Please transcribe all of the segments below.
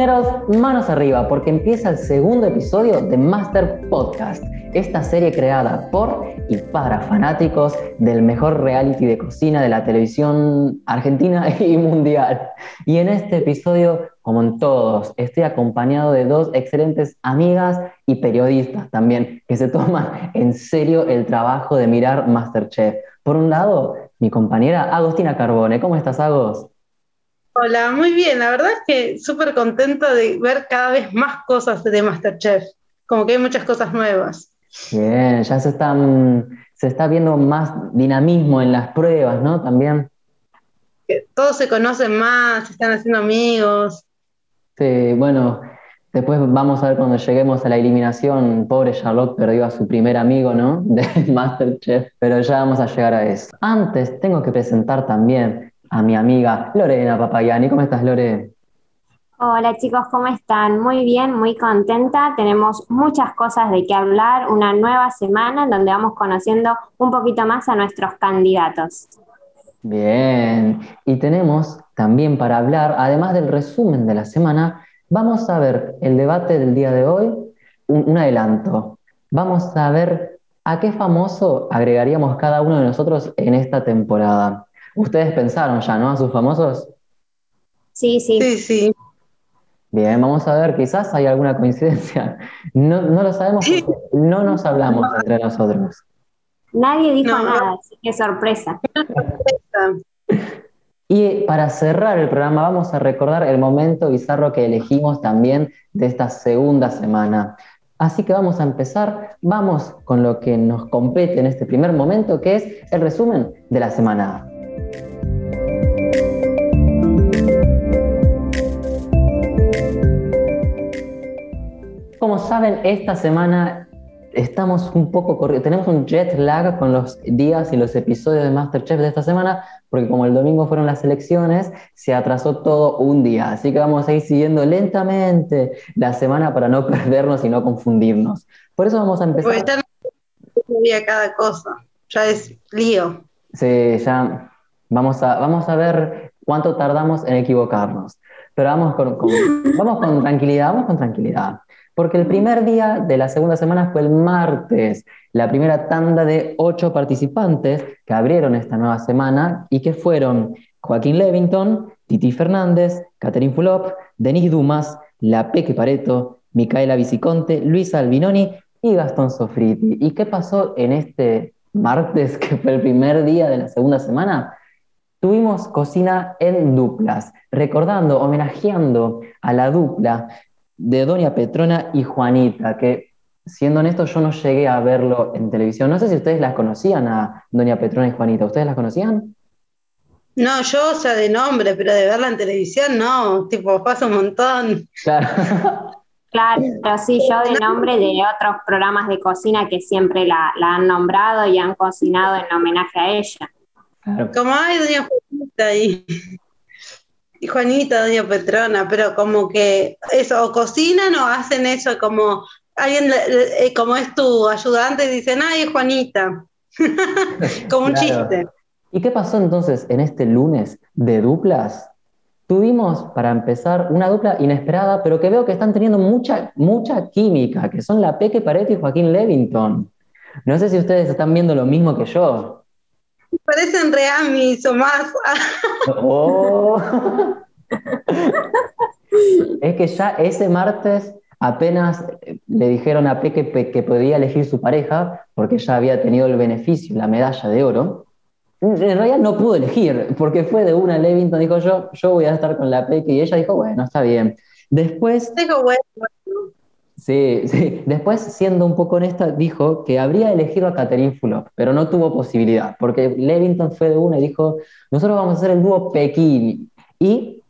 Manos arriba, porque empieza el segundo episodio de Master Podcast, esta serie creada por y para fanáticos del mejor reality de cocina de la televisión argentina y mundial. Y en este episodio, como en todos, estoy acompañado de dos excelentes amigas y periodistas también, que se toman en serio el trabajo de mirar Masterchef. Por un lado, mi compañera Agostina Carbone. ¿Cómo estás, Agos? Hola, muy bien. La verdad es que súper contenta de ver cada vez más cosas de Masterchef. Como que hay muchas cosas nuevas. Bien, ya se están, se está viendo más dinamismo en las pruebas, ¿no? También. todos se conocen más, se están haciendo amigos. Sí, bueno, después vamos a ver cuando lleguemos a la eliminación. Pobre Charlotte perdió a su primer amigo, ¿no? De Masterchef, pero ya vamos a llegar a eso. Antes tengo que presentar también a mi amiga Lorena Papayani. ¿Cómo estás, Lore? Hola chicos, ¿cómo están? Muy bien, muy contenta. Tenemos muchas cosas de qué hablar, una nueva semana en donde vamos conociendo un poquito más a nuestros candidatos. Bien, y tenemos también para hablar, además del resumen de la semana, vamos a ver el debate del día de hoy, un, un adelanto. Vamos a ver a qué famoso agregaríamos cada uno de nosotros en esta temporada. Ustedes pensaron ya, ¿no? A sus famosos. Sí, sí. Sí, sí. Bien, vamos a ver, quizás hay alguna coincidencia. No, lo sabemos porque no nos hablamos entre nosotros. Nadie dijo nada, así que sorpresa. Y para cerrar el programa vamos a recordar el momento bizarro que elegimos también de esta segunda semana. Así que vamos a empezar, vamos con lo que nos compete en este primer momento, que es el resumen de la semana. Como saben, esta semana estamos un poco corriendo, tenemos un jet lag con los días y los episodios de Masterchef de esta semana, porque como el domingo fueron las elecciones, se atrasó todo un día. Así que vamos a ir siguiendo lentamente la semana para no perdernos y no confundirnos. Por eso vamos a empezar. Porque día cada cosa, ya es lío. Sí, ya vamos a, vamos a ver cuánto tardamos en equivocarnos. Pero vamos vamos con tranquilidad, vamos con tranquilidad porque el primer día de la segunda semana fue el martes, la primera tanda de ocho participantes que abrieron esta nueva semana y que fueron Joaquín Levington, Titi Fernández, Catherine Fulop, Denis Dumas, La Peque Pareto, Micaela Viciconte, Luisa Albinoni y Gastón Sofriti. ¿Y qué pasó en este martes, que fue el primer día de la segunda semana? Tuvimos cocina en duplas, recordando, homenajeando a la dupla de Doña Petrona y Juanita, que siendo honesto yo no llegué a verlo en televisión. No sé si ustedes las conocían a Doña Petrona y Juanita. ¿Ustedes las conocían? No, yo, o sea, de nombre, pero de verla en televisión, no, tipo, pasa un montón. Claro. Claro, pero sí, yo de nombre de otros programas de cocina que siempre la, han nombrado y han cocinado en homenaje a ella. Como hay Doña Juanita y y Juanita, doña Petrona, pero como que eso, o cocinan o hacen eso como alguien, eh, como es tu ayudante, dicen, ay, Juanita, como un chiste. ¿Y qué pasó entonces en este lunes de duplas? Tuvimos, para empezar, una dupla inesperada, pero que veo que están teniendo mucha, mucha química, que son la Peque Pareto y Joaquín Levington. No sé si ustedes están viendo lo mismo que yo. Parecen reamis o más. Oh. es que ya ese martes apenas le dijeron a Peque que podía elegir su pareja, porque ya había tenido el beneficio, la medalla de oro. En realidad no pudo elegir, porque fue de una Levington, dijo yo, yo voy a estar con la Peque, y ella dijo, bueno, está bien. Después... Dijo, bueno, Sí, sí. Después, siendo un poco honesta, dijo que habría elegido a Catherine Fulop, pero no tuvo posibilidad, porque Levington fue de una y dijo, nosotros vamos a hacer el dúo Pekín. Y,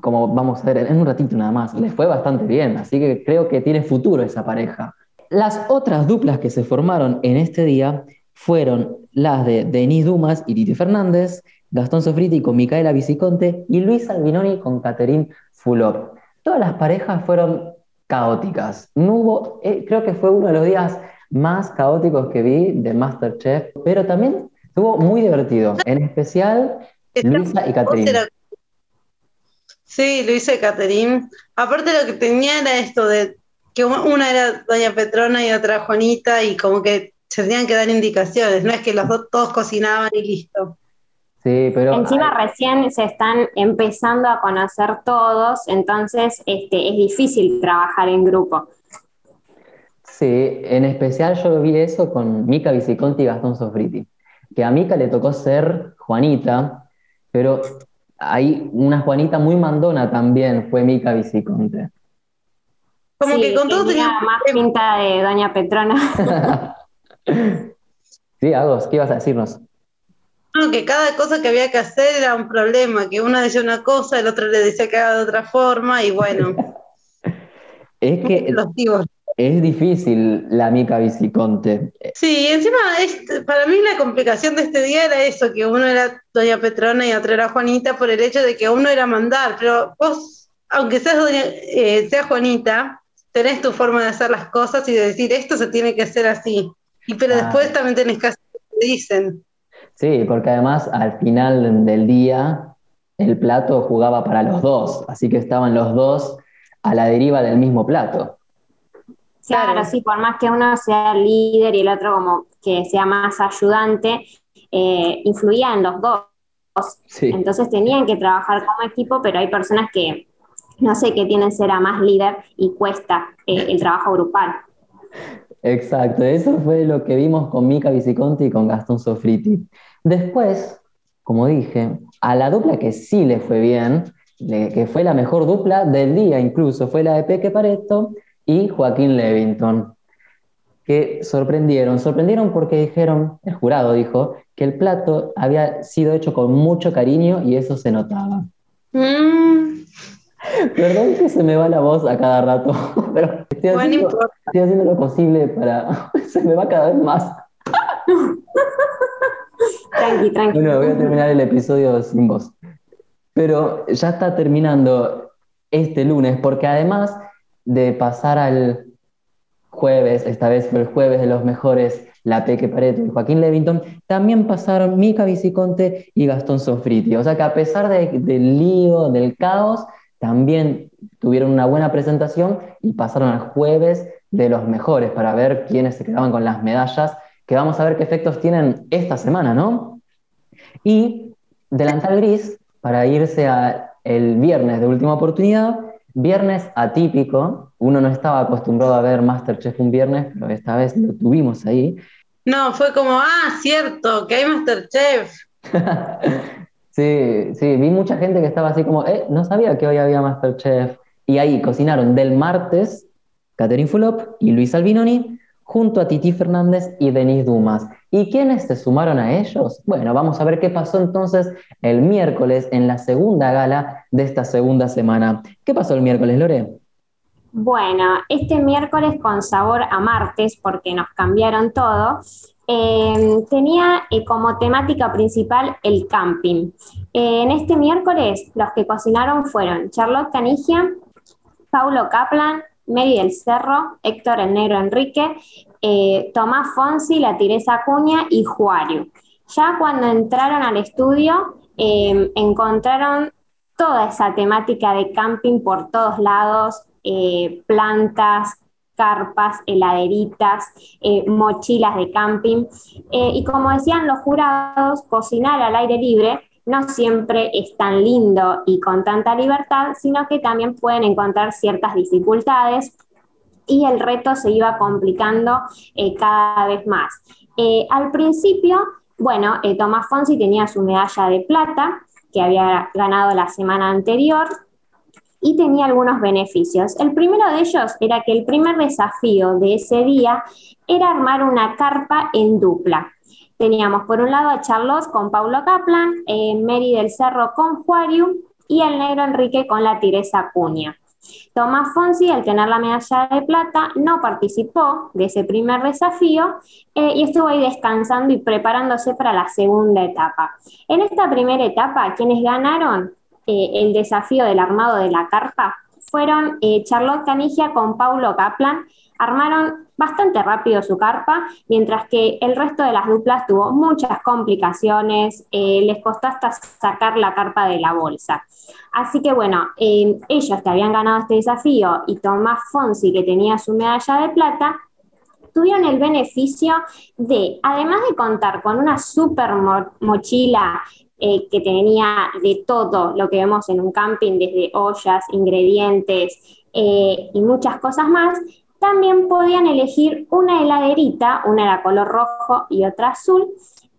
como vamos a ver en un ratito nada más, le fue bastante bien, así que creo que tiene futuro esa pareja. Las otras duplas que se formaron en este día fueron las de Denis Dumas y Titi Fernández, Gastón Sofriti con Micaela Viciconte y Luis Albinoni con Catherine Fulop. Todas las parejas fueron caóticas. No hubo, eh, creo que fue uno de los días más caóticos que vi de Masterchef, pero también estuvo muy divertido, en especial Luisa y Caterina. Sí, lo hice Caterín. Aparte lo que tenía era esto de que una era Doña Petrona y otra Juanita y como que se tenían que dar indicaciones, no es que los dos todos cocinaban y listo. Sí, pero... Encima recién se están empezando a conocer todos, entonces este, es difícil trabajar en grupo. Sí, en especial yo vi eso con Mica Viciconti y Gastón Sofriti, que a Mica le tocó ser Juanita, pero hay una Juanita muy mandona también, fue Mica Viciconte. Como que con todo tenía más pinta de Doña Petrona. sí, Agos, ¿qué ibas a decirnos? Que cada cosa que había que hacer era un problema, que una decía una cosa, el otro le decía que haga de otra forma, y bueno. es que es difícil la mica Viciconte. Sí, encima para mí la complicación de este día era eso, que uno era Doña Petrona y otro era Juanita, por el hecho de que uno era mandar, pero vos, aunque seas, doña, eh, seas Juanita, tenés tu forma de hacer las cosas y de decir esto se tiene que hacer así. Y pero después también tenés que hacer lo que dicen. Sí, porque además al final del día el plato jugaba para los dos, así que estaban los dos a la deriva del mismo plato. Claro, sí, por más que uno sea líder y el otro como que sea más ayudante, eh, influía en los dos. Entonces tenían que trabajar como equipo, pero hay personas que no sé qué tienen ser a más líder y cuesta eh, el trabajo grupal. Exacto, eso fue lo que vimos con Mica Viciconti y con Gastón Sofriti. Después, como dije, a la dupla que sí le fue bien, que fue la mejor dupla del día incluso, fue la de Peque Pareto y Joaquín Levington, que sorprendieron, sorprendieron porque dijeron, el jurado dijo, que el plato había sido hecho con mucho cariño y eso se notaba. Mm. Perdón que se me va la voz a cada rato, pero estoy haciendo, lo posible para... se me va cada vez más. tranqui, tranqui. Bueno, voy a terminar el episodio sin voz. Pero ya está terminando este lunes, porque además de pasar al jueves, esta vez fue el jueves de los mejores, la Peque Pareto y Joaquín Levington, también pasaron Mica Viciconte y Gastón Sofriti. O sea que a pesar del lío, del caos, también tuvieron una buena presentación y pasaron al jueves de los mejores para ver quiénes se quedaban con las medallas, que vamos a ver qué efectos tienen esta semana, ¿no? Y delantal gris para irse al viernes de última oportunidad, viernes atípico, uno no estaba acostumbrado a ver Masterchef un viernes, pero esta vez lo tuvimos ahí. No, fue como, ah, cierto, que hay Masterchef. Sí, sí, vi mucha gente que estaba así como, eh, no sabía que hoy había Masterchef. Y ahí cocinaron del martes Catherine Fulop y Luis Albinoni junto a Titi Fernández y Denis Dumas. ¿Y quiénes se sumaron a ellos? Bueno, vamos a ver qué pasó entonces el miércoles en la segunda gala de esta segunda semana. ¿Qué pasó el miércoles, Lore? Bueno, este miércoles con sabor a martes, porque nos cambiaron todo, Em, tenía eh, como temática principal el camping. en este miércoles los que cocinaron fueron Charlotte Canigia, Paulo Kaplan, Mary del Cerro, Héctor el Negro Enrique, eh, Tomás Fonsi, la Teresa Cuña y Juario. Ya cuando entraron al estudio em, encontraron toda esa temática de camping por todos lados, eh, plantas, carpas, heladeritas, eh, mochilas de camping. Eh, y como decían los jurados, cocinar al aire libre no siempre es tan lindo y con tanta libertad, sino que también pueden encontrar ciertas dificultades y el reto se iba complicando eh, cada vez más. al principio, bueno, Tomás Fonsi tenía su medalla de plata que había ganado la semana anterior, y tenía algunos beneficios. El primero de ellos era que el primer desafío de ese día era armar una carpa en dupla. Teníamos por un lado a Charlotte con Paulo Kaplan, eh, Mary del Cerro con Juarium y el negro Enrique con la Tiresa Cuña. Tomás Fonsi, al tener la medalla de plata, no participó de ese primer desafío eh, y estuvo ahí descansando y preparándose para la segunda etapa. En esta primera etapa, quienes ganaron eh, el desafío del armado de la carpa fueron eh, Charlotte Canigia con Paulo Kaplan. Armaron bastante rápido su carpa, mientras que el resto de las duplas tuvo muchas complicaciones, eh, les costó hasta sacar la carpa de la bolsa. Así que bueno, ellos que habían ganado este desafío y Tomás Fonsi que tenía su medalla de plata, tuvieron el beneficio de, además de contar con una super mochila eh, que tenía de todo lo que vemos en un camping, desde ollas, ingredientes y muchas cosas más, también podían elegir una heladerita, una era color rojo y otra azul,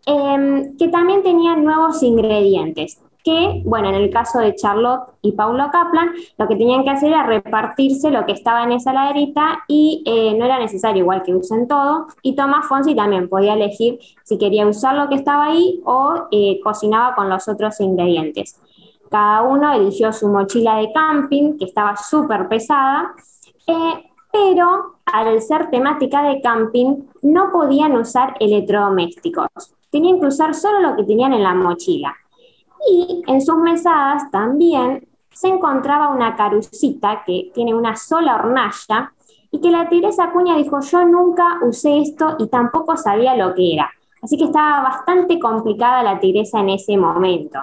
em, que también tenían nuevos ingredientes. Que, bueno, en el caso de Charlotte y Paulo Kaplan, lo que tenían que hacer era repartirse lo que estaba en esa heladerita y eh, no era necesario igual que usen todo. Y Tomás Fonsi también podía elegir si quería usar lo que estaba ahí o eh, cocinaba con los otros ingredientes. Cada uno eligió su mochila de camping, que estaba súper pesada. Eh, pero al ser temática de camping no podían usar electrodomésticos, tenían que usar solo lo que tenían en la mochila. Y en sus mesadas también se encontraba una carucita que tiene una sola hornalla y que la tigresa Cuña dijo, yo nunca usé esto y tampoco sabía lo que era. Así que estaba bastante complicada la tigresa en ese momento.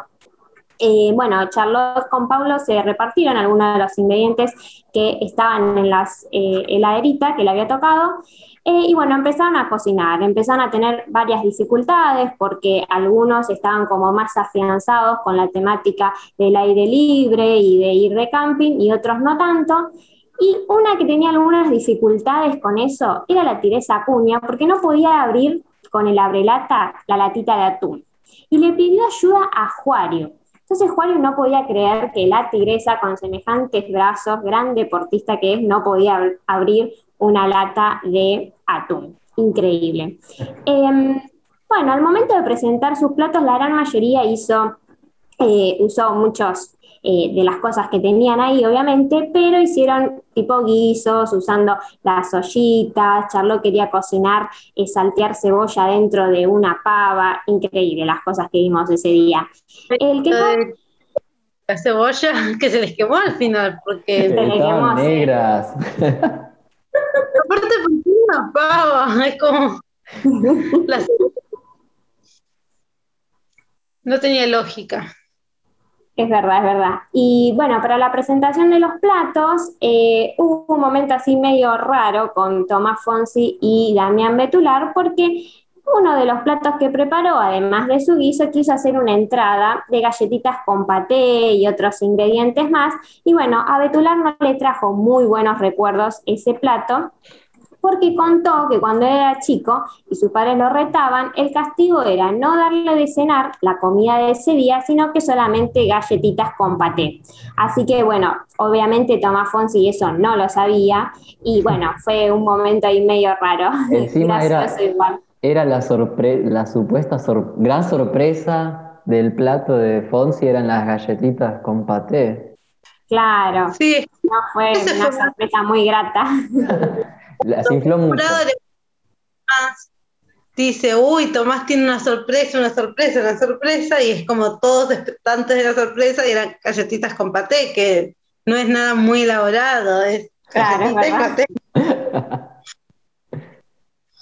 Eh, bueno, Charlotte con Pablo se repartieron algunos de los ingredientes que estaban en las eh, heladeritas que le había tocado. Eh, y bueno, empezaron a cocinar, empezaron a tener varias dificultades porque algunos estaban como más afianzados con la temática del aire libre y de ir de camping y otros no tanto. Y una que tenía algunas dificultades con eso era la tiresa Acuña porque no podía abrir con el abrelata la latita de atún. Y le pidió ayuda a Juario, entonces Juario no podía creer que la tigresa con semejantes brazos, gran deportista que es, no podía abrir una lata de atún. Increíble. Em, bueno, al momento de presentar sus platos, la gran mayoría hizo, eh, usó muchos eh, de las cosas que tenían ahí, obviamente, pero hicieron tipo guisos, usando las ollitas, Charlo quería cocinar, eh, saltear cebolla dentro de una pava, increíble las cosas que vimos ese día. El que La cebolla que se les quemó al final, porque se les quemó. negras. Aparte, porque una pava, es como... No tenía lógica. Es verdad, es verdad. Y bueno, para la presentación de los platos eh, hubo un momento así medio raro con Tomás Fonsi y Damián Betular porque uno de los platos que preparó, además de su guiso, quiso hacer una entrada de galletitas con paté y otros ingredientes más. Y bueno, a Betular no le trajo muy buenos recuerdos ese plato, porque contó que cuando era chico y sus padres lo retaban, el castigo era no darle de cenar la comida de ese día, sino que solamente galletitas con paté. Así que bueno, obviamente Tomás Fonsi eso no lo sabía y bueno, fue un momento ahí medio raro. Encima era, era la, la supuesta gran sorpresa del plato de Fonsi, eran las galletitas con paté. Claro, sí. no fue una sorpresa muy grata. Las infló mucho. Dice, uy, Tomás tiene una sorpresa, una sorpresa, una sorpresa, y es como todos expectantes de la sorpresa y eran galletitas con paté, que no es nada muy elaborado, es claro, paté.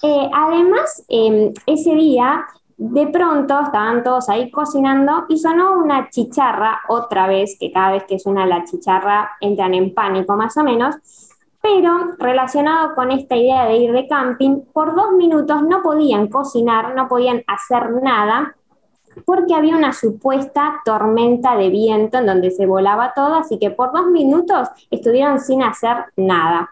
Eh, además, em, ese día, de pronto estaban todos ahí cocinando y sonó una chicharra otra vez, que cada vez que suena la chicharra entran en pánico más o menos, pero relacionado con esta idea de ir de camping, por dos minutos no podían cocinar, no podían hacer nada, porque había una supuesta tormenta de viento en donde se volaba todo, así que por dos minutos estuvieron sin hacer nada.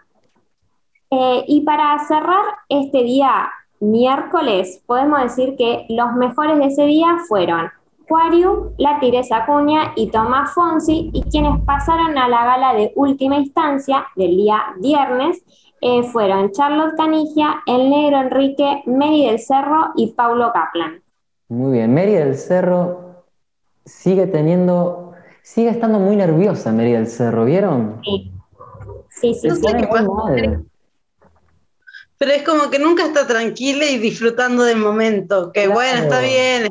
Eh, y para cerrar este día miércoles, podemos decir que los mejores de ese día fueron Aquarium, la Tiresa Acuña y Tomás Fonsi, y quienes pasaron a la gala de última instancia del día viernes eh, fueron Charlotte Canigia, El Negro Enrique, Mary del Cerro y Paulo Kaplan. Muy bien, Mary del Cerro sigue teniendo, sigue estando muy nerviosa Mary del Cerro, ¿vieron? Sí, sí, sí. Pero es como que nunca está tranquila y disfrutando del momento, que bueno, está bien,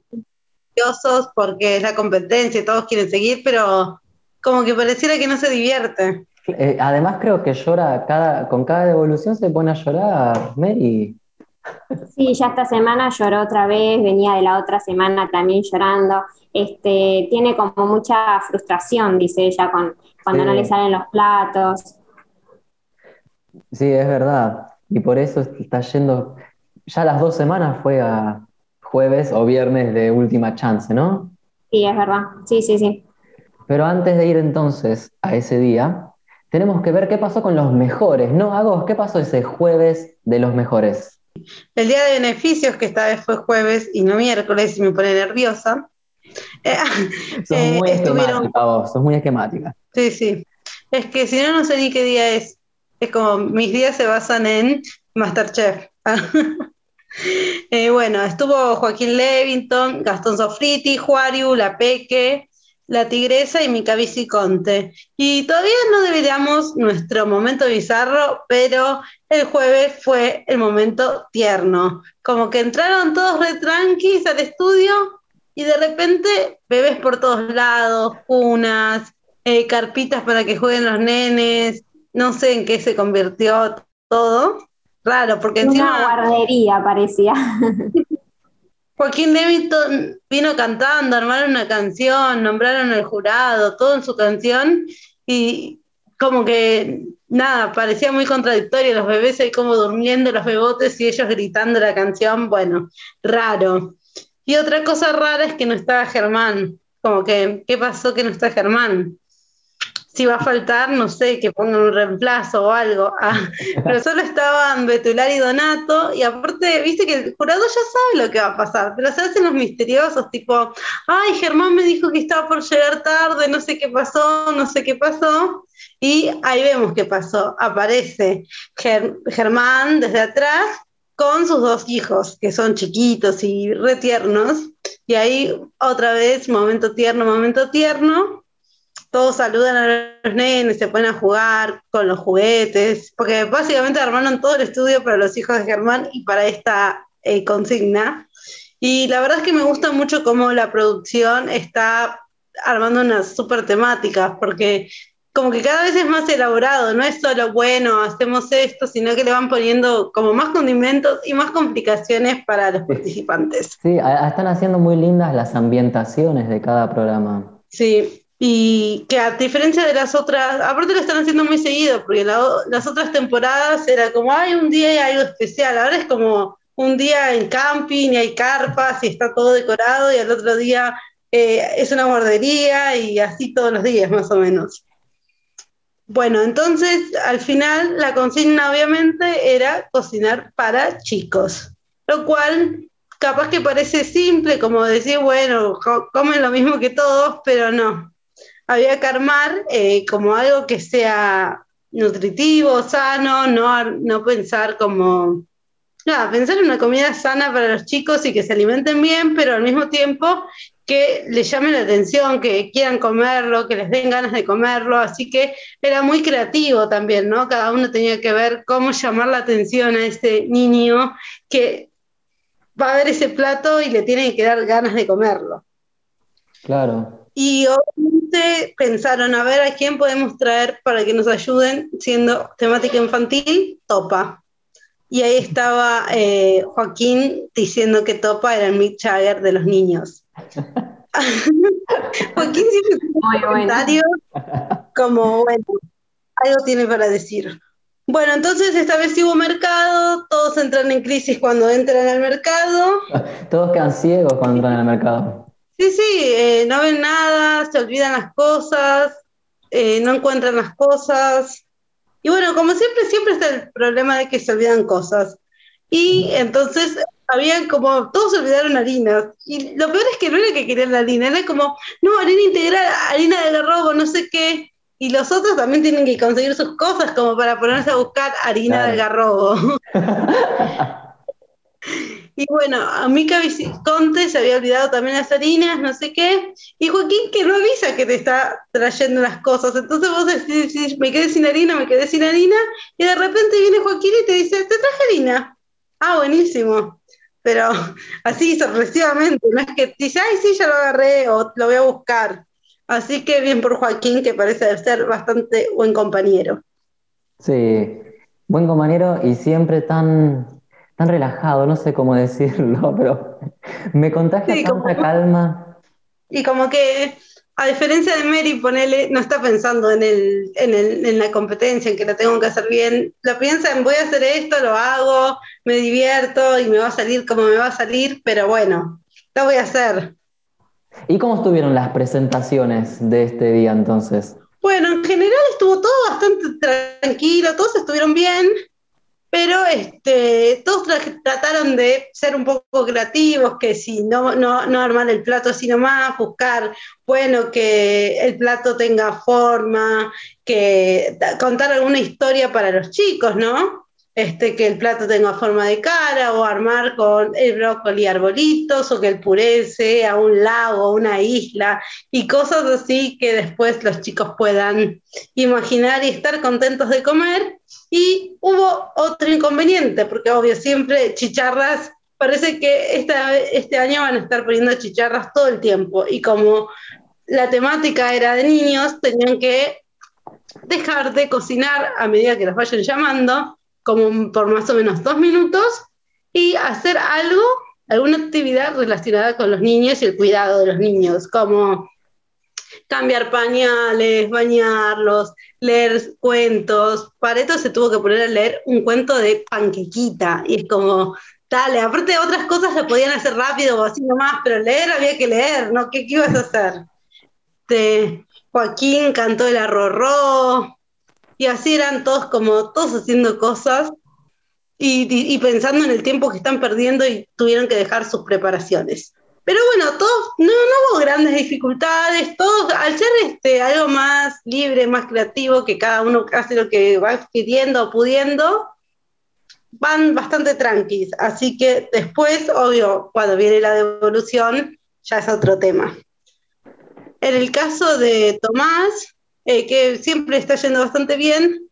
porque es la competencia y todos quieren seguir, pero como que pareciera que no se divierte. Eh, además creo que llora, cada, con cada devolución se pone a llorar, Mary. Sí, ya esta semana lloró otra vez, venía de la otra semana también llorando. Este, tiene como mucha frustración, dice ella, con, cuando no le salen los platos. Sí, es verdad. Y por eso está yendo, ya las dos semanas fue a jueves o viernes de última chance, ¿no? Sí, es verdad. Sí, sí, sí. Pero antes de ir entonces a ese día, tenemos que ver qué pasó con los mejores, ¿no? Agos, ¿qué pasó ese jueves de los mejores? El día de beneficios, que esta vez fue jueves y no miércoles, y me pone nerviosa. Eh, sos eh, muy esquemática vos, sos muy esquemática. Sí, sí. Es que si no, no sé ni qué día es. Es como mis días se basan en Masterchef. eh, bueno, estuvo Joaquín Levington, Gastón Sofriti, Juariu, La Peque, La Tigresa y Mica Conte. Y todavía no deberíamos nuestro momento bizarro, pero el jueves fue el momento tierno. Como que entraron todos re tranquis al estudio y de repente bebés por todos lados, unas, eh, carpitas para que jueguen los nenes, no sé en qué se convirtió todo. Raro, porque encima. Una guardería parecía. Joaquín Levington vino cantando, armaron una canción, nombraron al jurado, todo en su canción, y como que nada, parecía muy contradictorio, los bebés ahí como durmiendo, los bebotes y ellos gritando la canción, bueno, raro. Y otra cosa rara es que no estaba Germán, como que, ¿qué pasó que no está Germán? Si va a faltar, no sé, que pongan un reemplazo o algo. Ah, pero solo estaban Betular y Donato, y aparte, viste que el jurado ya sabe lo que va a pasar, pero se hacen los misteriosos, tipo, ay, Germán me dijo que estaba por llegar tarde, no sé qué pasó, no sé qué pasó. Y ahí vemos qué pasó. Aparece Germán desde atrás con sus dos hijos, que son chiquitos y retiernos. Y ahí otra vez, momento tierno, momento tierno todos saludan a los nenes, se ponen a jugar con los juguetes, porque básicamente armaron todo el estudio para los hijos de Germán y para esta eh, consigna. Y la verdad es que me gusta mucho cómo la producción está armando unas super temáticas, porque como que cada vez es más elaborado, no es solo, bueno, hacemos esto, sino que le van poniendo como más condimentos y más complicaciones para los participantes. Sí, están haciendo muy lindas las ambientaciones de cada programa. Sí, y que a diferencia de las otras, aparte lo están haciendo muy seguido, porque las otras temporadas era como, hay un día y algo especial, ahora es como un día en camping y hay carpas y está todo decorado y al otro día eh, es una guardería y así todos los días más o menos. Bueno, entonces al final la consigna obviamente era cocinar para chicos, lo cual capaz que parece simple, como decir, bueno, comen lo mismo que todos, pero no había que armar eh, como algo que sea nutritivo, sano, no, no pensar como, nada, pensar en una comida sana para los chicos y que se alimenten bien, pero al mismo tiempo que les llame la atención, que quieran comerlo, que les den ganas de comerlo, así que era muy creativo también, ¿no? Cada uno tenía que ver cómo llamar la atención a ese niño que va a ver ese plato y le tiene que dar ganas de comerlo. Claro. Y pensaron, a ver a quién podemos traer para que nos ayuden siendo temática infantil, Topa. Y ahí estaba eh, Joaquín diciendo que Topa era el Mick Jagger de los niños. Joaquín siempre tiene un comentario como, bueno, algo tiene para decir. Bueno, entonces esta vez hubo mercado, todos entran en crisis cuando entran al mercado. Todos quedan ciegos cuando entran al mercado. Sí, sí, eh, no ven nada, se olvidan las cosas, eh, no encuentran las cosas. Y bueno, como siempre, siempre está el problema de que se olvidan cosas. Y entonces habían como, todos se olvidaron harina. Y lo peor es que no era que querían la harina, era como, no, harina integral, harina de robo, no sé qué. Y los otros también tienen que conseguir sus cosas como para ponerse a buscar harina de garrobo. Y bueno, a Mica Visconte se había olvidado también las harinas, no sé qué. Y Joaquín que no avisa que te está trayendo las cosas. Entonces vos decís, me quedé sin harina, me quedé sin harina. Y de repente viene Joaquín y te dice, te traje harina. Ah, buenísimo. Pero así sorpresivamente, no es que dice, ay, sí, ya lo agarré o lo voy a buscar. Así que bien por Joaquín, que parece ser bastante buen compañero. Sí, buen compañero y siempre tan, tan relajado, no sé cómo decirlo, pero me contagia tanta calma. Y como que, a diferencia de Mary, ponele, no está pensando en, el, en, el, en la competencia, en que lo tengo que hacer bien, lo piensa en voy a hacer esto, lo hago, me divierto y me va a salir como me va a salir, pero bueno, lo voy a hacer. ¿Y cómo estuvieron las presentaciones de este día entonces? Bueno, en general estuvo todo bastante tranquilo, todos estuvieron bien, pero este, todos trataron de ser un poco creativos, que si no, no, no armar el plato sino más, buscar, bueno, que el plato tenga forma, que contar alguna historia para los chicos, ¿no? Este, que el plato tenga forma de cara o armar con el brócoli arbolitos o que el puré sea un lago, una isla y cosas así que después los chicos puedan imaginar y estar contentos de comer. Y hubo otro inconveniente, porque obvio siempre chicharras, parece que esta, este año van a estar poniendo chicharras todo el tiempo y como la temática era de niños, tenían que dejar de cocinar a medida que los vayan llamando como por más o menos dos minutos y hacer algo, alguna actividad relacionada con los niños y el cuidado de los niños, como cambiar pañales, bañarlos, leer cuentos. Para esto se tuvo que poner a leer un cuento de panquequita y es como, dale, aparte de otras cosas lo podían hacer rápido o así nomás, pero leer había que leer, ¿no? ¿Qué, qué ibas a hacer? De Joaquín cantó el arrorró, y así eran todos como todos haciendo cosas y, pensando en el tiempo que están perdiendo y tuvieron que dejar sus preparaciones. Pero bueno, todos, no, no hubo grandes dificultades, todos, al ser este, algo más libre, más creativo, que cada uno hace lo que va queriendo o pudiendo, van bastante tranquilos. Así que después, obvio, cuando viene la devolución, ya es otro tema. En el caso de Tomás, eh, que siempre está yendo bastante bien,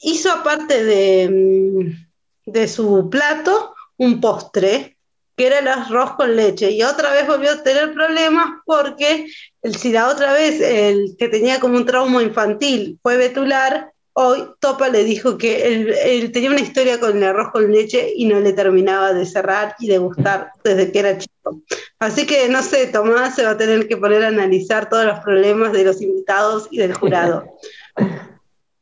hizo aparte de, mm, de su plato un postre, que era el arroz con leche, y otra vez volvió a tener problemas porque si la otra vez el que tenía como un trauma infantil fue Betular, hoy Topa le dijo que él, tenía una historia con el arroz con leche y no le terminaba de cerrar y de gustar desde que era chico. Así que no sé, Tomás se va a tener que poner a analizar todos los problemas de los invitados y del jurado.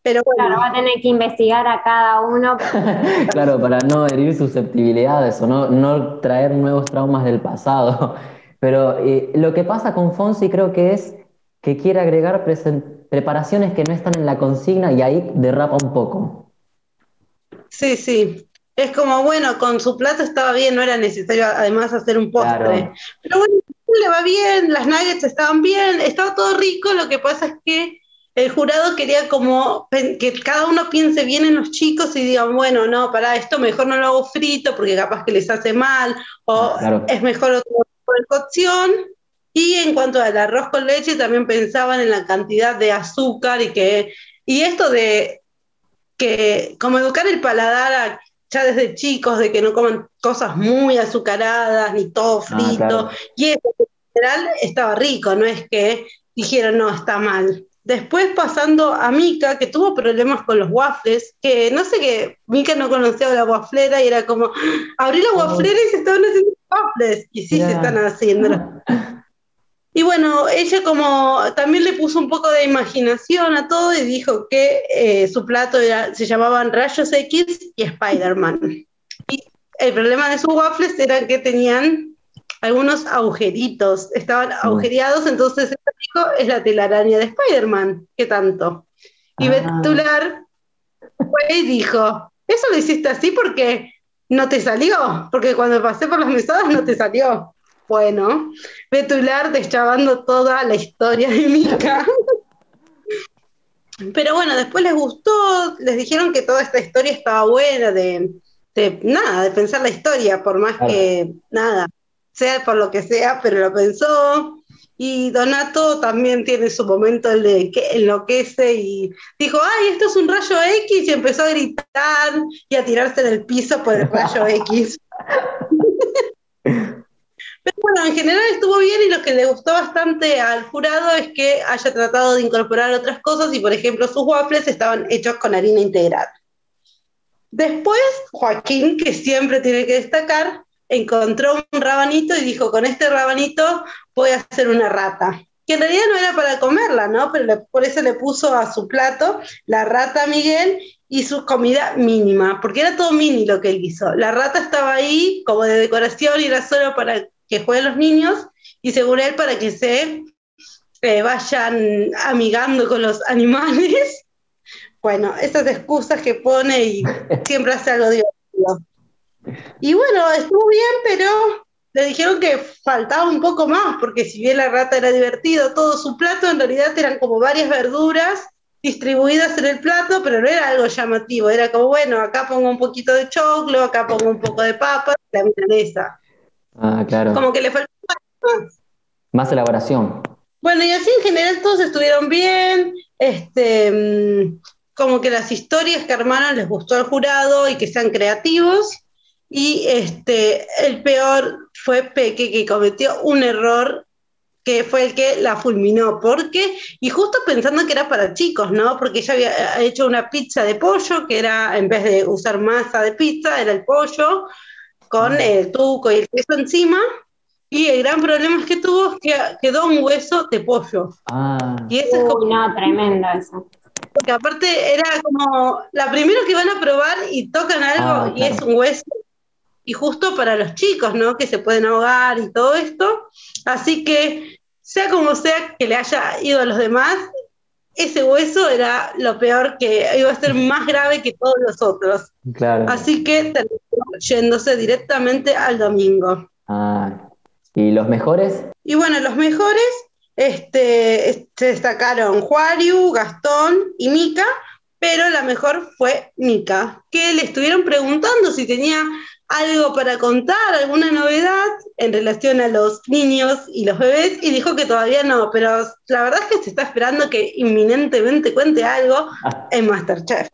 Pero bueno. Claro, va a tener que investigar a cada uno. claro, para no herir susceptibilidades o no, no traer nuevos traumas del pasado. Pero eh, lo que pasa con Fonsi creo que es que quiere agregar preparaciones que no están en la consigna y ahí derrapa un poco. Sí, sí. Es como, bueno, con su plato estaba bien, no era necesario además hacer un postre. Pero bueno, le va bien, las nuggets estaban bien, estaba todo rico, lo que pasa es que el jurado quería como que cada uno piense bien en los chicos y digan, bueno, no, para esto mejor no lo hago frito porque capaz que les hace mal, o es mejor otro de cocción. Y en cuanto al arroz con leche, también pensaban en la cantidad de azúcar y que, y esto de que como educar el paladar ya desde chicos, de que no coman cosas muy azucaradas, ni todo ah, frito, y eso en general estaba rico, no es que dijeron, no, está mal. Después pasando a Mika, que tuvo problemas con los waffles, que no sé qué, Mika no conocía la waflera y era como, abrí la waflera y se estaban haciendo waffles. Y sí, se están haciendo. Y bueno, ella como también le puso un poco de imaginación a todo y dijo que eh, su plato se llamaban Rayos X y Spider-Man. Y el problema de sus waffles era que tenían algunos agujeritos, estaban agujereados, entonces dijo, es la telaraña de Spider-Man, ¿qué tanto? Y ah. Betular fue y dijo, eso lo hiciste así porque no te salió, porque cuando pasé por las mesadas no te salió. Bueno, Betular deschavando toda la historia de Mika. Pero bueno, después les gustó, les dijeron que toda esta historia estaba buena, de, nada, de pensar la historia, por más que nada, sea por lo que sea, pero lo pensó. Y Donato también tiene su momento el de que enloquece y dijo, ay, esto es un rayo X y empezó a gritar y a tirarse del piso por el rayo X. Pero bueno, en general estuvo bien y lo que le gustó bastante al jurado es que haya tratado de incorporar otras cosas y, por ejemplo, sus waffles estaban hechos con harina integral. Después, Joaquín, que siempre tiene que destacar, encontró un rabanito y dijo, con este rabanito voy a hacer una rata. Que en realidad no era para comerla, ¿no? Pero por eso le puso a su plato la rata Miguel y su comida mínima, porque era todo mini lo que él hizo. La rata estaba ahí como de decoración y era solo para que jueguen los niños y según él para que se eh, vayan amigando con los animales. Bueno, esas excusas que pone y siempre hace algo divertido. Y bueno, estuvo bien, pero le dijeron que faltaba un poco más, porque si bien la rata era divertido, todo su plato en realidad eran como varias verduras distribuidas en el plato, pero no era algo llamativo, era como, bueno, acá pongo un poquito de choclo, acá pongo un poco de papa, la milanesa. Ah, claro. Como que le faltó más. Más elaboración. Bueno, y así en general todos estuvieron bien, este, mm, como que las historias que armaron les gustó al jurado y que sean creativos. Y este, el peor fue Peque, que cometió un error que fue el que la fulminó. ¿Por qué? Y justo pensando que era para chicos, ¿no? Porque ella había hecho una pizza de pollo, que era, en vez de usar masa de pizza, era el pollo con el tuco y el queso encima. Y el gran problema es que tuvo que quedó un hueso de pollo. Ah. Y eso es como, no, tremendo eso. Porque aparte era como la primera que van a probar y tocan algo ah, y es un hueso. Y justo para los chicos, ¿no? Que se pueden ahogar y todo esto. Así que, sea como sea que le haya ido a los demás, ese hueso era lo peor que iba a ser más grave que todos los otros. Claro. Así que terminó yéndose directamente al domingo. Ah, ¿y los mejores? Y bueno, los mejores este, se destacaron Juariu, Gastón y Mica, pero la mejor fue Mica, que le estuvieron preguntando si tenía algo para contar, alguna novedad en relación a los niños y los bebés, y dijo que todavía no, pero la verdad es que se está esperando que inminentemente cuente algo en Masterchef.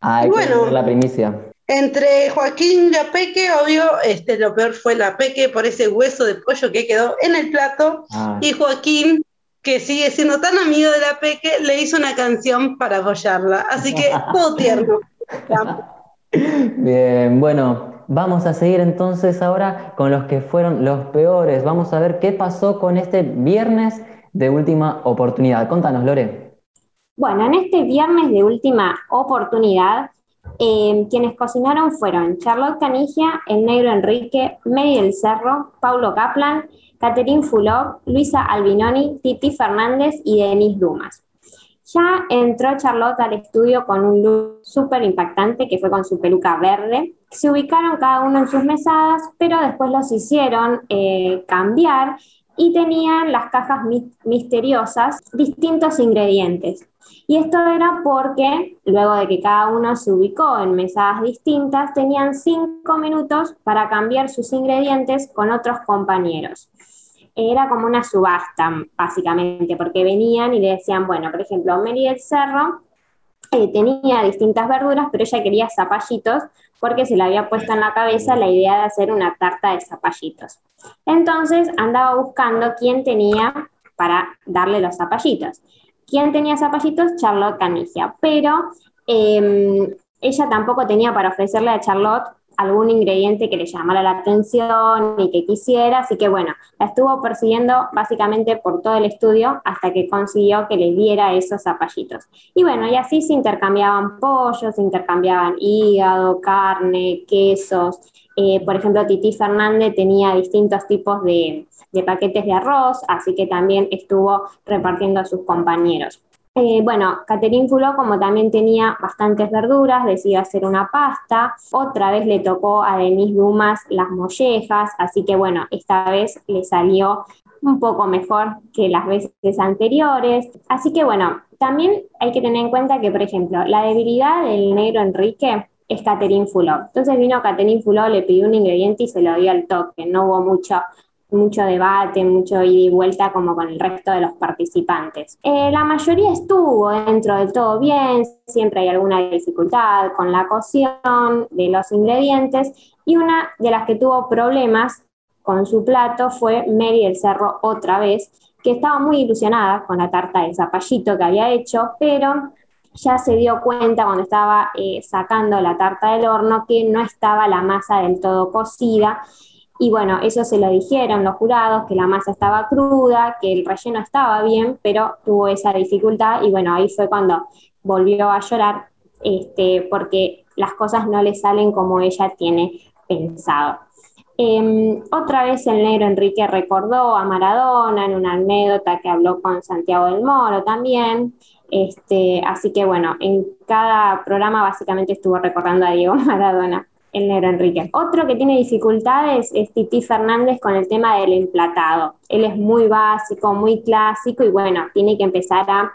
Ah, bueno, la primicia. Entre Joaquín y la Peque, obvio, este, lo peor fue la Peque por ese hueso de pollo que quedó en el plato. Ah. Y Joaquín, que sigue siendo tan amigo de la Peque, le hizo una canción para apoyarla. Así que todo tierno. Bien, bueno, vamos a seguir entonces ahora con los que fueron los peores. Vamos a ver qué pasó con este viernes de última oportunidad. Contanos, Lore. Bueno, en este viernes de última oportunidad eh, quienes cocinaron fueron Charlotte Canigia, El Negro Enrique, Mary del Cerro, Paulo Kaplan, Catherine Fulop, Luisa Albinoni, Titi Fernández y Denise Dumas. Ya entró Charlotte al estudio con un look súper impactante que fue con su peluca verde. Se ubicaron cada uno en sus mesadas, pero después los hicieron eh, cambiar y tenían las cajas misteriosas distintos ingredientes. Y esto era porque, luego de que cada uno se ubicó en mesadas distintas, tenían cinco minutos para cambiar sus ingredientes con otros compañeros. Era como una subasta, básicamente, porque venían y le decían, bueno, por ejemplo, Mary del Cerro eh, tenía distintas verduras, pero ella quería zapallitos porque se le había puesto en la cabeza la idea de hacer una tarta de zapallitos. Entonces andaba buscando quién tenía para darle los zapallitos. ¿Quién tenía zapallitos? Charlotte Canigia. Pero em, ella tampoco tenía para ofrecerle a Charlotte algún ingrediente que le llamara la atención y que quisiera, así que bueno, la estuvo persiguiendo básicamente por todo el estudio hasta que consiguió que le diera esos zapallitos. Y bueno, y así se intercambiaban pollos, se intercambiaban hígado, carne, quesos. Eh, por ejemplo, Titi Fernández tenía distintos tipos de, de paquetes de arroz, así que también estuvo repartiendo a sus compañeros. Eh, bueno, Catherine Fuló, como también tenía bastantes verduras, decidió hacer una pasta. Otra vez le tocó a Denise Dumas las mollejas, así que bueno, esta vez le salió un poco mejor que las veces anteriores. Así que bueno, también hay que tener en cuenta que, por ejemplo, la debilidad del negro Enrique es Catherine Fuló. Entonces vino Catherine Fuló, le pidió un ingrediente y se lo dio al toque, no hubo mucho mucho debate, mucho ida y vuelta como con el resto de los participantes. Eh, la mayoría estuvo dentro de todo bien, siempre hay alguna dificultad con la cocción de los ingredientes y una de las que tuvo problemas con su plato fue Mary del Cerro otra vez, que estaba muy ilusionada con la tarta de zapallito que había hecho, pero ya se dio cuenta cuando estaba eh, sacando la tarta del horno que no estaba la masa del todo cocida. Y bueno, eso se lo dijeron los jurados, que la masa estaba cruda, que el relleno estaba bien, pero tuvo esa dificultad y bueno, ahí fue cuando volvió a llorar, este, porque las cosas no le salen como ella tiene pensado. Em, otra vez el negro Enrique recordó a Maradona en una anécdota que habló con Santiago del Moro también. Este, así que bueno, en cada programa básicamente estuvo recordando a Diego Maradona, el negro Enrique. Otro que tiene dificultades es Titi Fernández con el tema del emplatado. Él es muy básico, muy clásico y bueno, tiene que empezar a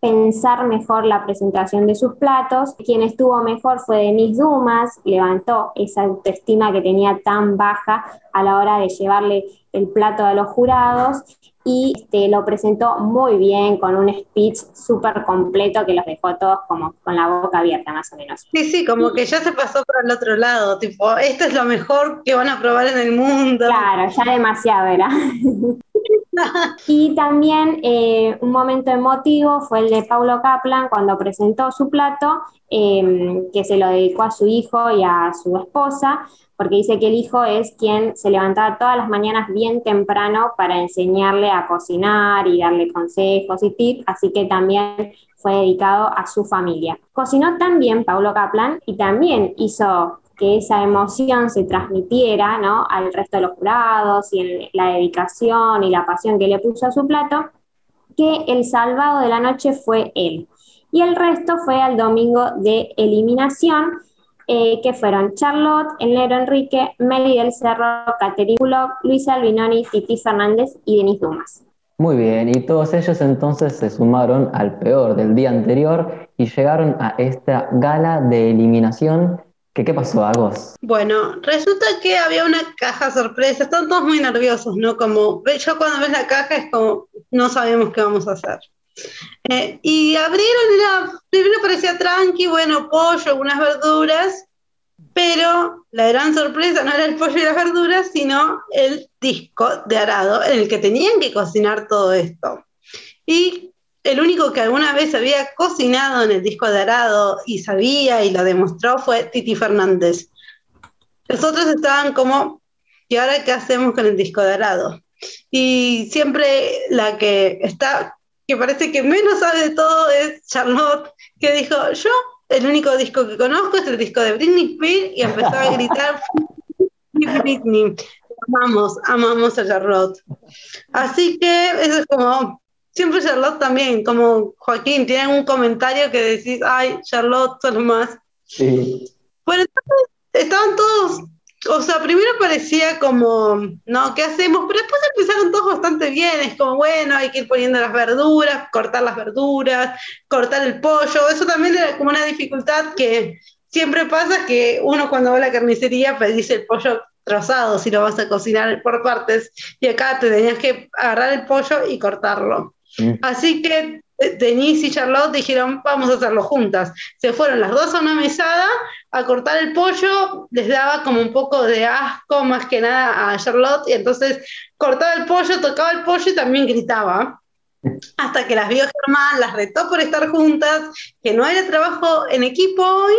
pensar mejor la presentación de sus platos. Quien estuvo mejor fue Denise Dumas, levantó esa autoestima que tenía tan baja a la hora de llevarle el plato a los jurados y este, lo presentó muy bien con un speech súper completo que los dejó todos como con la boca abierta más o menos. Sí, sí, como que ya se pasó para el otro lado, tipo, esto es lo mejor que van a probar en el mundo. Claro, ya demasiado era. y también eh, un momento emotivo fue el de Paulo Kaplan cuando presentó su plato, em, que se lo dedicó a su hijo y a su esposa, porque dice que el hijo es quien se levantaba todas las mañanas bien temprano para enseñarle a cocinar y darle consejos y tips, así que también fue dedicado a su familia. Cocinó también Paulo Kaplan y también hizo que esa emoción se transmitiera ¿no? al resto de los jurados y la dedicación y la pasión que le puso a su plato, que el salvado de la noche fue él. Y el resto fue al domingo de eliminación, eh, que fueron Charlotte, el negro Enrique, Meli del Cerro, Caterina Bullock, Luisa Albinoni, Titi Fernández y Denis Dumas. Muy bien, y todos ellos entonces se sumaron al peor del día anterior y llegaron a esta gala de eliminación ¿Qué, pasó, Agos? Bueno, resulta que había una caja sorpresa. Están todos muy nerviosos, ¿no? Como yo cuando ves la caja es como, no sabemos qué vamos a hacer. Eh, y abrieron la, primero parecía tranqui, bueno, pollo, algunas verduras, pero la gran sorpresa no era el pollo y las verduras, sino el disco de arado en el que tenían que cocinar todo esto. Y el único que alguna vez había cocinado en el disco de Arado y sabía y lo demostró fue Titi Fernández. Los otros estaban como, ¿y ahora qué hacemos con el disco de Arado? Y siempre la que está, que parece que menos sabe de todo es Charlotte, que dijo, yo el único disco que conozco es el disco de Britney Spears y empezó a gritar Britney. Amamos, amamos a Charlotte. Así que eso es como siempre Charlotte también, como Joaquín, tienen un comentario que decís, ay, Charlotte, solo más. Sí. Bueno, entonces estaban todos, o sea, primero parecía como, no, ¿qué hacemos? Pero después empezaron todos bastante bien, es como, bueno, hay que ir poniendo las verduras, cortar las verduras, cortar el pollo, eso también era como una dificultad que siempre pasa que uno cuando va a la carnicería pedís el pollo trozado si lo vas a cocinar por partes y acá te tenías que agarrar el pollo y cortarlo. Así que eh, Denise y Charlotte dijeron, vamos a hacerlo juntas. Se fueron las dos a una mesada a cortar el pollo, les daba como un poco de asco más que nada a Charlotte, y entonces cortaba el pollo, tocaba el pollo y también gritaba. Hasta que las vio Germán, las retó por estar juntas, que no era trabajo en equipo hoy,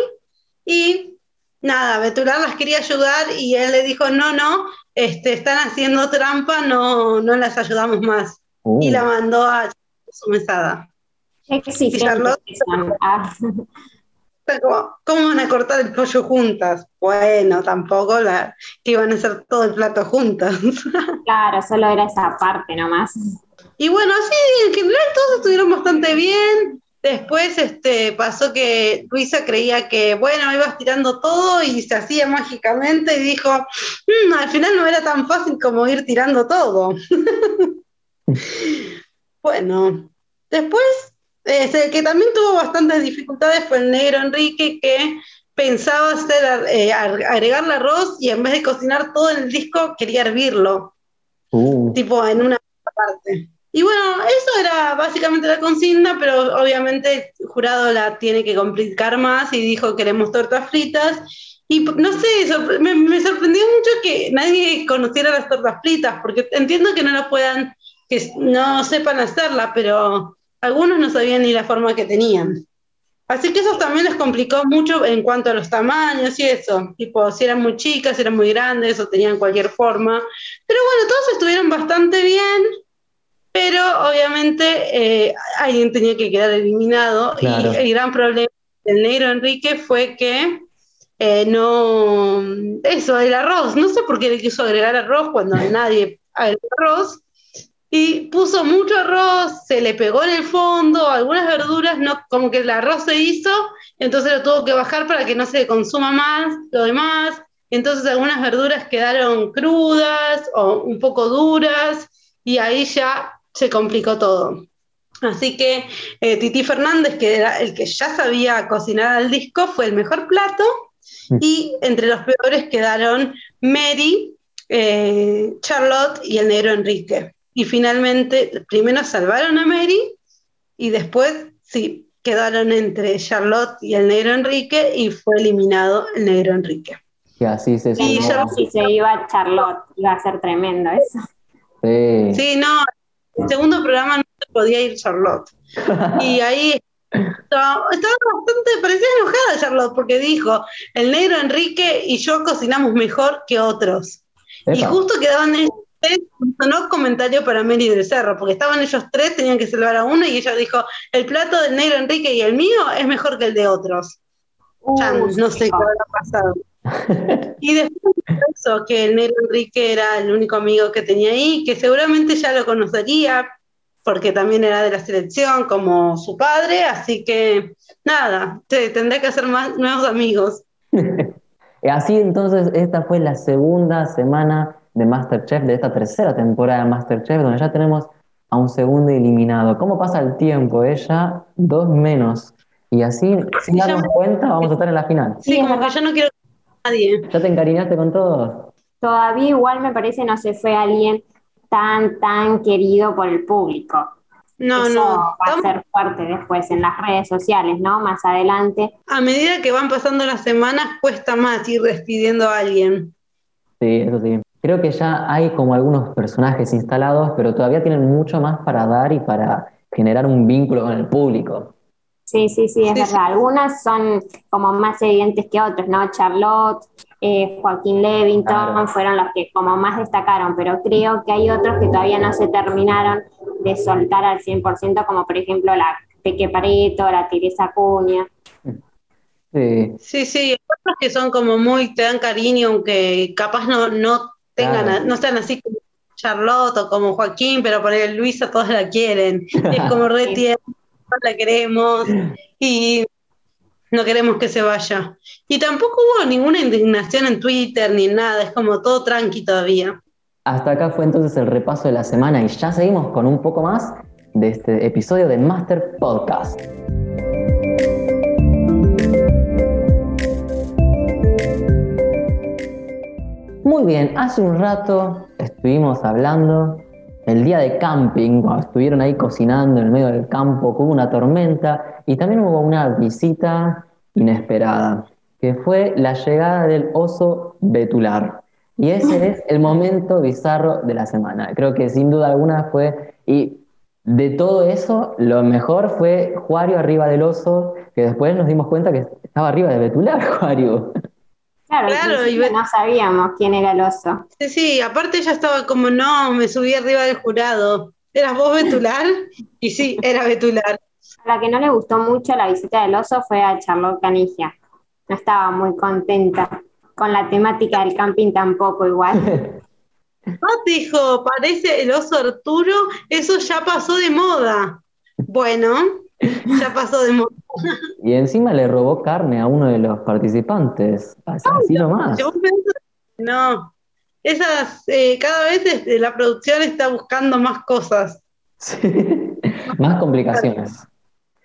y nada, Betular las quería ayudar y él le dijo, no, no, este, están haciendo trampa, no, no las ayudamos más y la uh. mandó a su mesada. Sí, ah. ¿Cómo van a cortar el pollo juntas? Bueno, tampoco la, que iban a hacer todo el plato juntas. Claro, solo era esa parte nomás. Y bueno, sí, en general todos estuvieron bastante bien. Después este, pasó que Luisa creía que, bueno, ibas tirando todo y se hacía mágicamente y dijo, mm, al final no era tan fácil como ir tirando todo. Bueno, después, este, el que también tuvo bastantes dificultades fue el negro Enrique, que pensaba hacer, eh, agregar el arroz y en vez de cocinar todo el disco, quería hervirlo. Uh. Tipo en una parte. Y bueno, eso era básicamente la consigna, pero obviamente el jurado la tiene que complicar más y dijo queremos tortas fritas. Y no sé, me, sorprendió mucho que nadie conociera las tortas fritas, porque entiendo que no lo puedan, que no sepan hacerla, pero algunos no sabían ni la forma que tenían. Así que eso también les complicó mucho en cuanto a los tamaños y eso, tipo si eran muy chicas, si eran muy grandes o tenían cualquier forma. Pero bueno, todos estuvieron bastante bien, pero obviamente eh, alguien tenía que quedar eliminado y el gran problema del negro Enrique fue que eh, no, eso, el arroz, no sé por qué le quiso agregar arroz cuando nadie agregó arroz, y puso mucho arroz, se le pegó en el fondo, algunas verduras, no, como que el arroz se hizo, entonces lo tuvo que bajar para que no se consuma más lo demás, entonces algunas verduras quedaron crudas o un poco duras, y ahí ya se complicó todo. Así que eh, Titi Fernández, que era el que ya sabía cocinar al disco, fue el mejor plato, mm. y entre los peores quedaron Mary, eh, Charlotte y el negro Enrique y finalmente primero salvaron a Mary y después sí, quedaron entre Charlotte y el negro Enrique y fue eliminado el negro Enrique. Y así se y si se iba Charlotte, iba a ser tremendo eso. Sí, sí no, el segundo programa no se podía ir Charlotte. y ahí estaba, bastante, parecía enojada Charlotte porque dijo, el negro Enrique y yo cocinamos mejor que otros. Y justo quedaban no comentario para Mary del Cerro, porque estaban ellos tres, tenían que salvar a uno y ella dijo, el plato del negro Enrique y el mío es mejor que el de otros. no sé qué habrá pasado. y después eso, que el negro Enrique era el único amigo que tenía ahí, que seguramente ya lo conocería, porque también era de la selección como su padre, así que nada, tendré que hacer más nuevos amigos. así entonces, esta fue la segunda semana de Masterchef, de esta tercera temporada de Masterchef, donde ya tenemos a un segundo eliminado. ¿Cómo pasa el tiempo? Ella, dos menos. Y así, sin darnos cuenta, vamos a estar en la final. Sí, como que yo no quiero a nadie. ¿Ya te encariñaste con todos? Todavía igual me parece no se fue alguien tan, tan querido por el público. No, no. Va a ser fuerte después en las redes sociales, ¿no? Más adelante. A medida que van pasando las semanas, cuesta más ir despidiendo a alguien. Sí, eso sí. Creo que ya hay como algunos personajes instalados, pero todavía tienen mucho más para dar y para generar un vínculo con el público. Sí, sí, sí, es verdad. Algunas son como más evidentes que otras, ¿no? Charlotte, eh, Joaquín Levington fueron los que como más destacaron, pero creo que hay otros que todavía no se terminaron de soltar al 100%, como por ejemplo la Peque Pareto, la Teresa Cuña. Sí. sí, sí, otros que son como muy, te dan cariño, aunque capaz no, no no sean así como Charlotte o como Joaquín, pero por el Luisa todos la quieren. Es como re tierna, la queremos y no queremos que se vaya. Y tampoco hubo ninguna indignación en Twitter ni nada, es como todo tranqui todavía. Hasta acá fue entonces el repaso de la semana y ya seguimos con un poco más de este episodio de Master Podcast. Muy bien, hace un rato estuvimos hablando el día de camping, cuando estuvieron ahí cocinando en el medio del campo, hubo una tormenta y también hubo una visita inesperada, que fue la llegada del oso betular. Y ese es el momento bizarro de la semana. Creo que sin duda alguna fue, y de todo eso, lo mejor fue Juario arriba del oso, que después nos dimos cuenta que estaba arriba de betular, Juario. Claro, y no sabíamos quién era el oso. Sí, sí, aparte ella estaba como, no, me subí arriba del jurado. ¿Eras vos Betular? Y sí, era Betular. A la que no le gustó mucho la visita del oso fue a Charlotte Canigia. No estaba muy contenta. Con la temática del camping tampoco igual. No, dijo, parece el oso Arturo, eso ya pasó de moda. Bueno, ya pasó de moda. Y encima le robó carne a uno de los participantes. Así, nomás. no. Esas, eh, cada vez este, la producción está buscando más cosas. más complicaciones.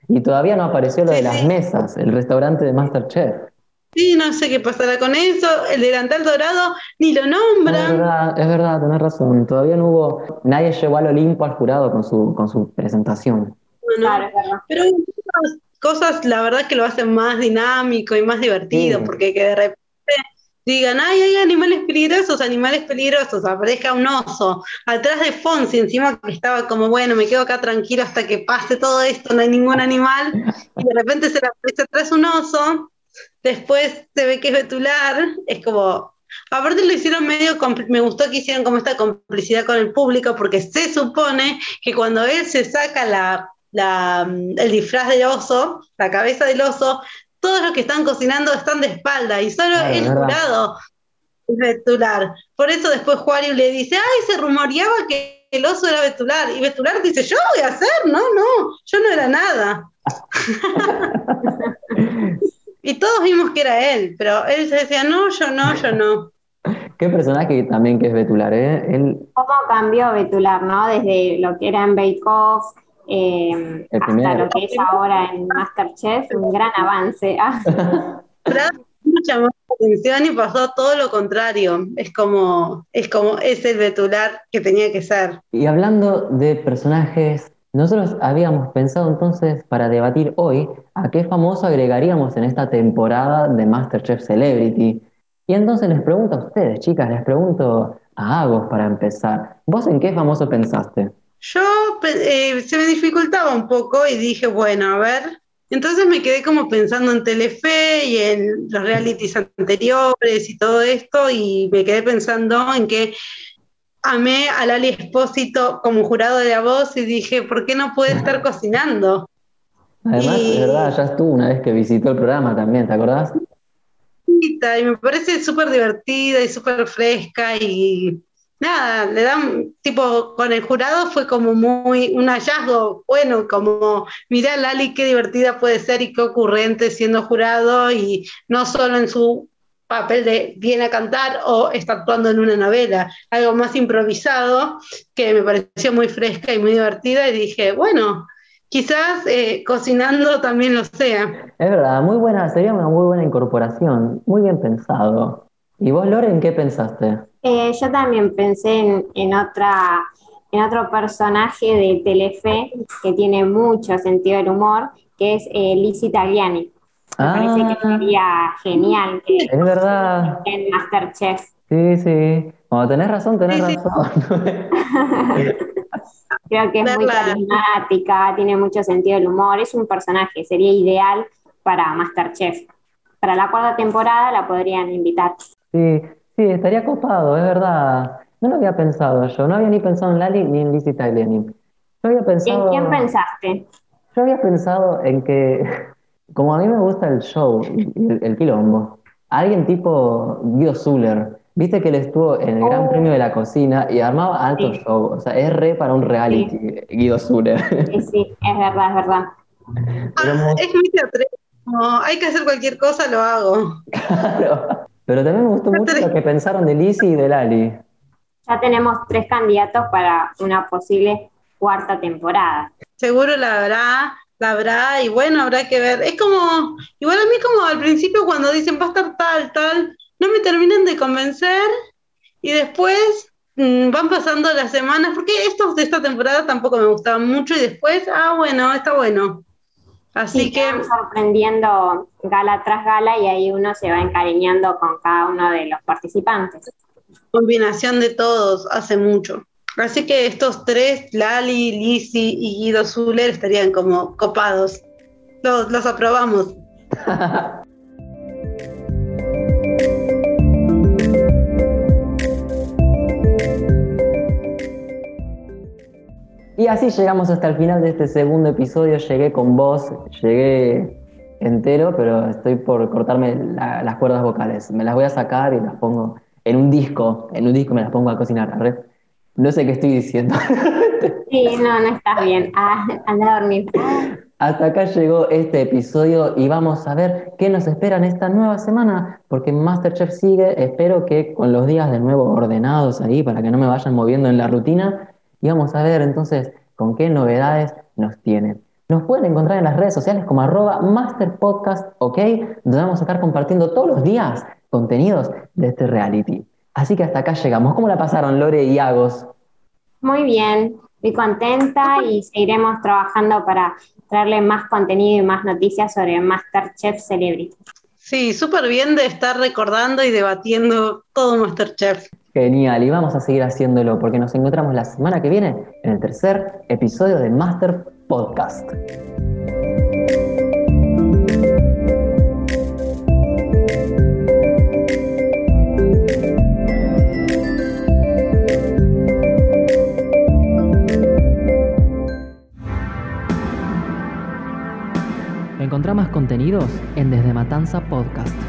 Y todavía no apareció lo de las mesas, el restaurante de Masterchef. Sí, no sé qué pasará con eso. El delantal dorado ni lo nombran. Es verdad, es verdad, tenés razón. Todavía no hubo. Nadie llegó al Olimpo al jurado con su, con su presentación. Claro, Pero cosas, la verdad, que lo hacen más dinámico y más divertido, porque que de repente digan, ay, hay animales peligrosos, animales peligrosos, aparezca un oso, atrás de Fonsi, encima que estaba como, bueno, me quedo acá tranquilo hasta que pase todo esto, no hay ningún animal, y de repente se le aparece atrás un oso, después se ve que es Betular, es como, aparte lo hicieron medio, me gustó que hicieran como esta complicidad con el público, porque se supone que cuando él se saca la, el disfraz del oso, la cabeza del oso, todos los que están cocinando están de espalda y solo el jurado es Betular. Por eso después Juario le dice, ay, se rumoreaba que el oso era Betular. Y Betular dice, yo voy a hacer, no, no, yo no era nada. y todos vimos que era él, pero él se decía, no, yo no, yo no. Qué personaje también que es Betular, ¿eh? ¿Cómo cambió Betular, no? Desde lo que era en Bake Off, eh, hasta lo que es ahora en Masterchef, un gran avance. mucha más atención y pasó todo lo contrario. Es como, es como ese Betular que tenía que ser. Y hablando de personajes, nosotros habíamos pensado entonces para debatir hoy a qué famoso agregaríamos en esta temporada de Masterchef Celebrity. Y entonces les pregunto a ustedes, chicas, les pregunto a Agos para empezar. ¿Vos en qué famoso pensaste? Yo eh, se me dificultaba un poco y dije, bueno, a ver. Entonces me quedé como pensando en Telefe y en los realities anteriores y todo esto y me quedé pensando en que amé a Lali Espósito como jurado de la voz y dije, ¿por qué no puede estar cocinando? Además, de verdad, ya estuvo una vez que visitó el programa también, ¿te acordás? Y me parece súper divertida y súper fresca y nada, le dan, tipo, con el jurado fue como muy un hallazgo, bueno, como, mira Lali, qué divertida puede ser y qué ocurrente siendo jurado y no solo en su papel de viene a cantar o está actuando en una novela, algo más improvisado que me pareció muy fresca y muy divertida y dije, bueno, quizás eh, cocinando también lo sea. Es verdad, muy buena, sería una muy buena incorporación, muy bien pensado. ¿Y vos, Lore, en qué pensaste? Eh, yo también pensé en, otra, en otro personaje de Telefe que tiene mucho sentido del humor, que es eh, Lizzie Tagliani. Me parece que ah. sería genial que es verdad. en Masterchef. Sí, sí. Cuando tenés razón, tenés razón. Creo que es muy carismática, tiene mucho sentido del humor, es un personaje, sería ideal para Masterchef. Para la cuarta temporada la podrían invitar. Sí, Sí, estaría copado, es verdad. No lo había pensado yo, no había ni pensado en Lali ni en Lizzie Tagliani. Yo había pensado... ¿En quién pensaste? Yo había pensado en que, como a mí me gusta el show, el, el quilombo, alguien tipo Guido Zuller, viste que él estuvo en el Gran oh. Premio de la Cocina y armaba alto show, o sea, es re para un reality, Guido Zuller. Sí, sí, es verdad, es verdad. Ah, es muy teatro. hay que hacer cualquier cosa, lo hago. Claro. Pero también me gustó mucho lo que pensaron de Lizzie y de Lali. Ya tenemos tres candidatos para una posible cuarta temporada. Seguro la habrá, la habrá, y bueno, habrá que ver. Es como, igual a mí como al principio cuando dicen va a estar tal, tal, no me terminan de convencer y después mm, van pasando las semanas, porque estos de esta temporada tampoco me gustaban mucho y después, ah, bueno, está bueno. Así que sorprendiendo gala tras gala y ahí uno se va encariñando con cada uno de los participantes. Combinación de todos hace mucho. Así que estos tres, Lali, Lisi y Guido Zuller, estarían como copados. Los, los aprobamos. Y así llegamos hasta el final de este segundo episodio. Llegué con vos, llegué entero, pero estoy por cortarme las cuerdas vocales. Me las voy a sacar y las pongo en un disco. En un disco me las pongo a cocinar. No sé qué estoy diciendo. Sí, no, no estás bien. Ah, anda a dormir. Hasta acá llegó este episodio y vamos a ver qué nos espera en esta nueva semana, porque Masterchef sigue. Espero que con los días de nuevo ordenados ahí para que no me vayan moviendo en la rutina y vamos a ver entonces con qué novedades nos tienen. Nos pueden encontrar en las redes sociales como arroba masterpodcast, ¿ok? Donde vamos a estar compartiendo todos los días contenidos de este reality. Así que hasta acá llegamos. ¿Cómo la pasaron Lore y Agos? Muy bien, muy contenta y seguiremos trabajando para traerle más contenido y más noticias sobre Masterchef Celebrity. Sí, súper bien de estar recordando y debatiendo todo Masterchef. Genial, y vamos a seguir haciéndolo porque nos encontramos la semana que viene en el tercer episodio de Master Podcast. Encontrá más contenidos en Desde Matanza Podcast.